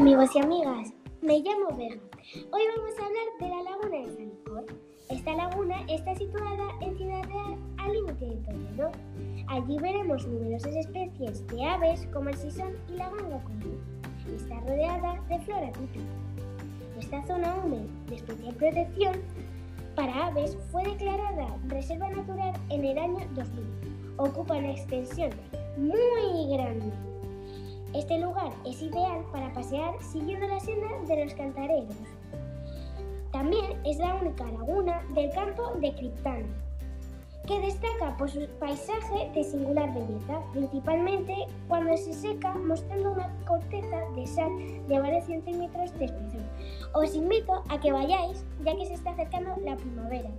amigos y amigas, me llamo Vega. Hoy vamos a hablar de la laguna de Sanicor. Esta laguna está situada en Ciudad Real, al límite de Toledo. Allí veremos numerosas especies de aves como el sisón y la ganga común. Está rodeada de flora típica. Esta zona húmeda de especial protección para aves fue declarada reserva natural en el año 2000. Ocupa una extensión muy grande este lugar es ideal para pasear siguiendo la senda de los cantareros. También es la única laguna del campo de Criptana, que destaca por su paisaje de singular belleza, principalmente cuando se seca mostrando una corteza de sal de varios centímetros de espesor. Os invito a que vayáis ya que se está acercando la primavera.